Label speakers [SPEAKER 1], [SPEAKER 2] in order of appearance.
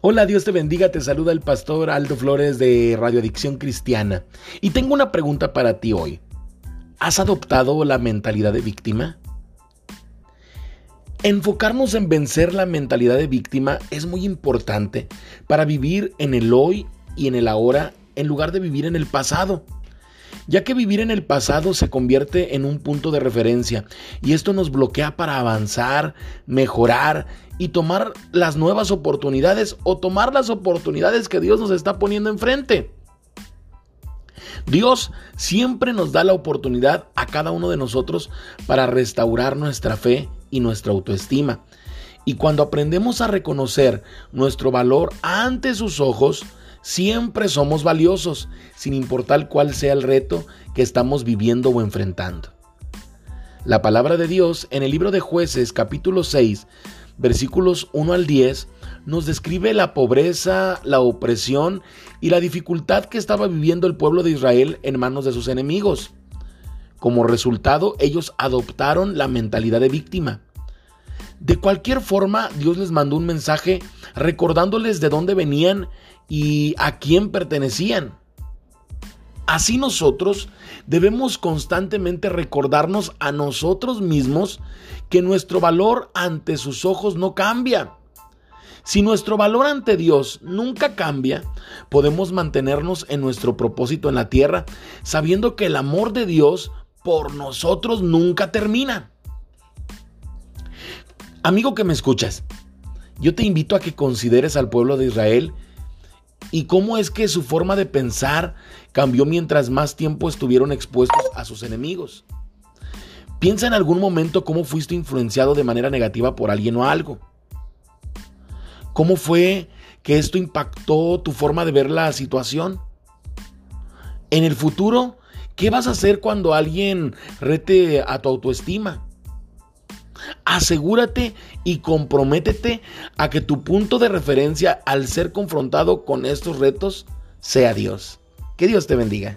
[SPEAKER 1] Hola, Dios te bendiga, te saluda el pastor Aldo Flores de Radio Adicción Cristiana. Y tengo una pregunta para ti hoy. ¿Has adoptado la mentalidad de víctima? Enfocarnos en vencer la mentalidad de víctima es muy importante para vivir en el hoy y en el ahora en lugar de vivir en el pasado ya que vivir en el pasado se convierte en un punto de referencia y esto nos bloquea para avanzar, mejorar y tomar las nuevas oportunidades o tomar las oportunidades que Dios nos está poniendo enfrente. Dios siempre nos da la oportunidad a cada uno de nosotros para restaurar nuestra fe y nuestra autoestima. Y cuando aprendemos a reconocer nuestro valor ante sus ojos, Siempre somos valiosos, sin importar cuál sea el reto que estamos viviendo o enfrentando. La palabra de Dios en el libro de jueces capítulo 6, versículos 1 al 10, nos describe la pobreza, la opresión y la dificultad que estaba viviendo el pueblo de Israel en manos de sus enemigos. Como resultado, ellos adoptaron la mentalidad de víctima. De cualquier forma, Dios les mandó un mensaje recordándoles de dónde venían y a quién pertenecían. Así nosotros debemos constantemente recordarnos a nosotros mismos que nuestro valor ante sus ojos no cambia. Si nuestro valor ante Dios nunca cambia, podemos mantenernos en nuestro propósito en la tierra, sabiendo que el amor de Dios por nosotros nunca termina. Amigo que me escuchas, yo te invito a que consideres al pueblo de Israel y cómo es que su forma de pensar cambió mientras más tiempo estuvieron expuestos a sus enemigos. Piensa en algún momento cómo fuiste influenciado de manera negativa por alguien o algo. ¿Cómo fue que esto impactó tu forma de ver la situación? En el futuro, ¿qué vas a hacer cuando alguien rete a tu autoestima? Asegúrate y comprométete a que tu punto de referencia al ser confrontado con estos retos sea Dios. Que Dios te bendiga.